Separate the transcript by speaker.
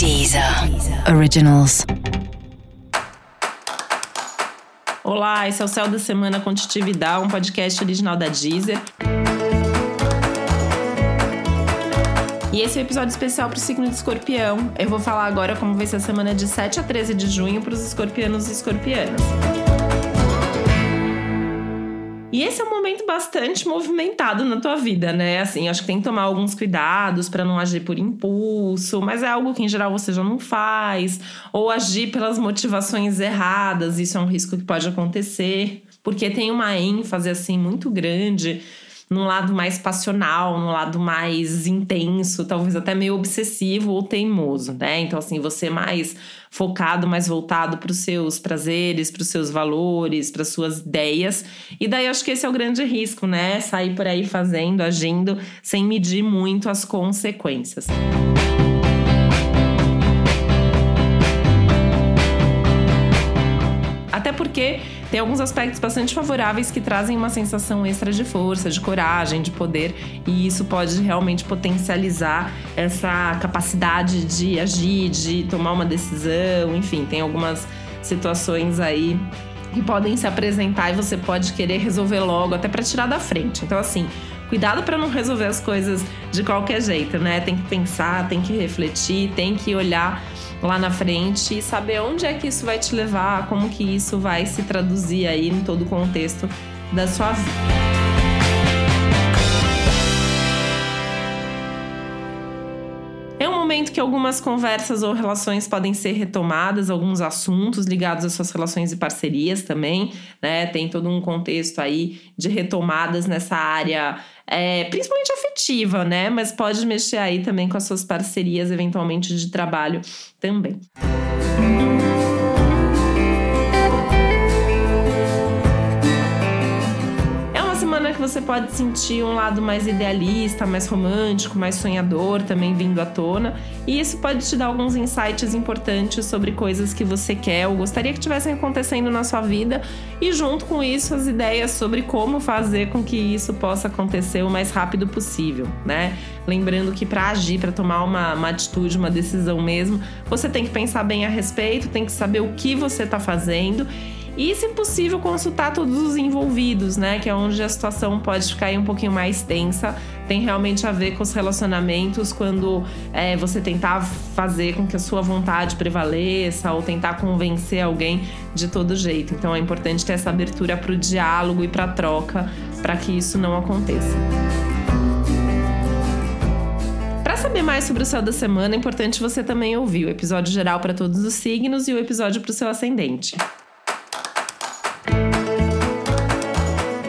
Speaker 1: Deezer Originals.
Speaker 2: Olá, esse é o Céu da Semana com Titividade, um podcast original da Deezer. E esse é o um episódio especial para o signo de escorpião. Eu vou falar agora como vai ser a semana de 7 a 13 de junho para os escorpianos e escorpianas. E esse é um momento bastante movimentado na tua vida, né? Assim, acho que tem que tomar alguns cuidados para não agir por impulso, mas é algo que em geral você já não faz, ou agir pelas motivações erradas, isso é um risco que pode acontecer, porque tem uma ênfase assim muito grande num lado mais passional, num lado mais intenso, talvez até meio obsessivo ou teimoso, né? Então, assim, você mais focado, mais voltado para os seus prazeres, para os seus valores, para suas ideias. E daí acho que esse é o grande risco, né? Sair por aí fazendo, agindo, sem medir muito as consequências. Até porque tem alguns aspectos bastante favoráveis que trazem uma sensação extra de força, de coragem, de poder, e isso pode realmente potencializar essa capacidade de agir, de tomar uma decisão, enfim, tem algumas situações aí que podem se apresentar e você pode querer resolver logo, até para tirar da frente. Então, assim, cuidado para não resolver as coisas de qualquer jeito, né? Tem que pensar, tem que refletir, tem que olhar lá na frente e saber onde é que isso vai te levar, como que isso vai se traduzir aí em todo o contexto da sua vida. Que algumas conversas ou relações podem ser retomadas, alguns assuntos ligados às suas relações e parcerias também, né? Tem todo um contexto aí de retomadas nessa área, é, principalmente afetiva, né? Mas pode mexer aí também com as suas parcerias, eventualmente de trabalho também. que você pode sentir um lado mais idealista, mais romântico, mais sonhador também vindo à tona. E isso pode te dar alguns insights importantes sobre coisas que você quer ou gostaria que tivessem acontecendo na sua vida. E junto com isso, as ideias sobre como fazer com que isso possa acontecer o mais rápido possível, né? Lembrando que para agir, para tomar uma, uma atitude, uma decisão mesmo, você tem que pensar bem a respeito, tem que saber o que você está fazendo e, se possível, consultar todos os envolvidos, né? Que é onde a situação pode ficar um pouquinho mais tensa. Tem realmente a ver com os relacionamentos, quando é, você tentar fazer com que a sua vontade prevaleça ou tentar convencer alguém de todo jeito. Então, é importante ter essa abertura para o diálogo e para a troca para que isso não aconteça. Para saber mais sobre o céu da semana, é importante você também ouvir o episódio geral para todos os signos e o episódio para o seu ascendente.